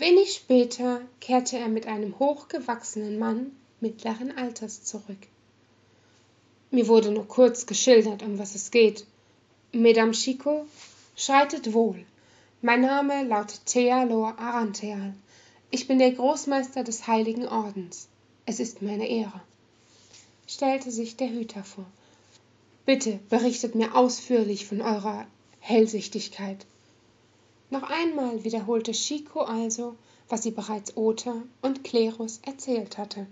Wenig später kehrte er mit einem hochgewachsenen Mann mittleren Alters zurück. Mir wurde nur kurz geschildert, um was es geht. Mesdames Chico, schreitet wohl. Mein Name lautet Thealor Arantheal. Ich bin der Großmeister des Heiligen Ordens. Es ist mir eine Ehre, stellte sich der Hüter vor. Bitte berichtet mir ausführlich von eurer Hellsichtigkeit. Noch einmal wiederholte Chico also, was sie bereits Ota und Klerus erzählt hatte.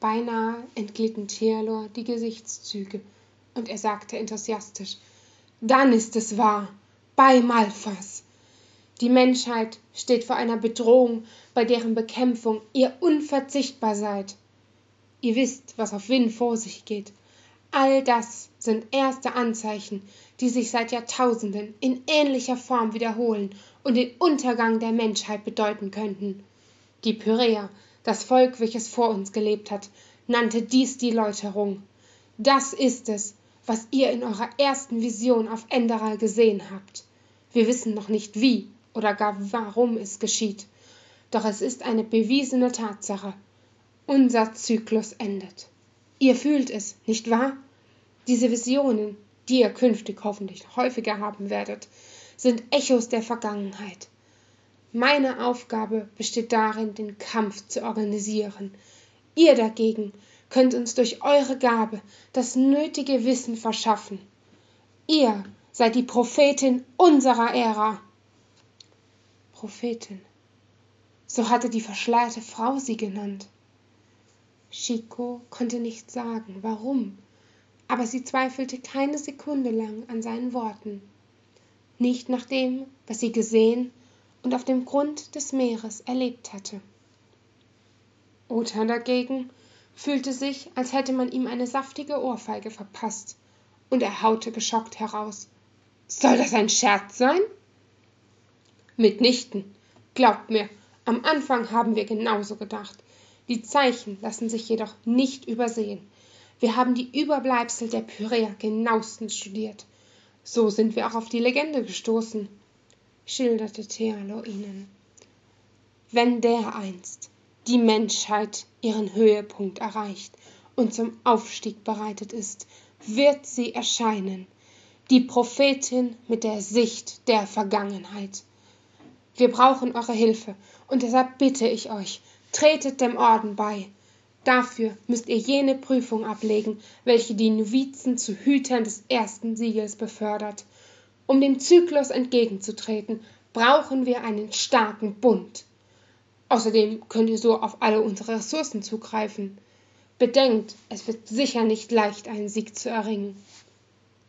Beinahe entglitten Thealor die Gesichtszüge, und er sagte enthusiastisch Dann ist es wahr, bei Malfas. Die Menschheit steht vor einer Bedrohung, bei deren Bekämpfung ihr unverzichtbar seid. Ihr wisst, was auf Winn vor sich geht. All das sind erste Anzeichen, die sich seit Jahrtausenden in ähnlicher Form wiederholen und den Untergang der Menschheit bedeuten könnten. Die Pyräer, das Volk, welches vor uns gelebt hat, nannte dies die Läuterung. Das ist es, was ihr in eurer ersten Vision auf Enderal gesehen habt. Wir wissen noch nicht wie oder gar warum es geschieht, doch es ist eine bewiesene Tatsache. Unser Zyklus endet. Ihr fühlt es, nicht wahr? Diese Visionen, die ihr künftig hoffentlich häufiger haben werdet, sind Echos der Vergangenheit. Meine Aufgabe besteht darin, den Kampf zu organisieren. Ihr dagegen könnt uns durch eure Gabe das nötige Wissen verschaffen. Ihr seid die Prophetin unserer Ära. Prophetin. So hatte die verschleierte Frau sie genannt. Chico konnte nicht sagen, warum, aber sie zweifelte keine Sekunde lang an seinen Worten. Nicht nach dem, was sie gesehen und auf dem Grund des Meeres erlebt hatte. Ota dagegen fühlte sich, als hätte man ihm eine saftige Ohrfeige verpasst, und er haute geschockt heraus. Soll das ein Scherz sein? Mitnichten. Glaubt mir, am Anfang haben wir genauso gedacht. Die Zeichen lassen sich jedoch nicht übersehen. Wir haben die Überbleibsel der Pyräer genauestens studiert. So sind wir auch auf die Legende gestoßen, schilderte Thealo ihnen. Wenn dereinst die Menschheit ihren Höhepunkt erreicht und zum Aufstieg bereitet ist, wird sie erscheinen, die Prophetin mit der Sicht der Vergangenheit. Wir brauchen eure Hilfe, und deshalb bitte ich euch, tretet dem Orden bei. Dafür müsst ihr jene Prüfung ablegen, welche die Novizen zu Hütern des ersten Siegels befördert. Um dem Zyklus entgegenzutreten, brauchen wir einen starken Bund. Außerdem könnt ihr so auf alle unsere Ressourcen zugreifen. Bedenkt, es wird sicher nicht leicht, einen Sieg zu erringen.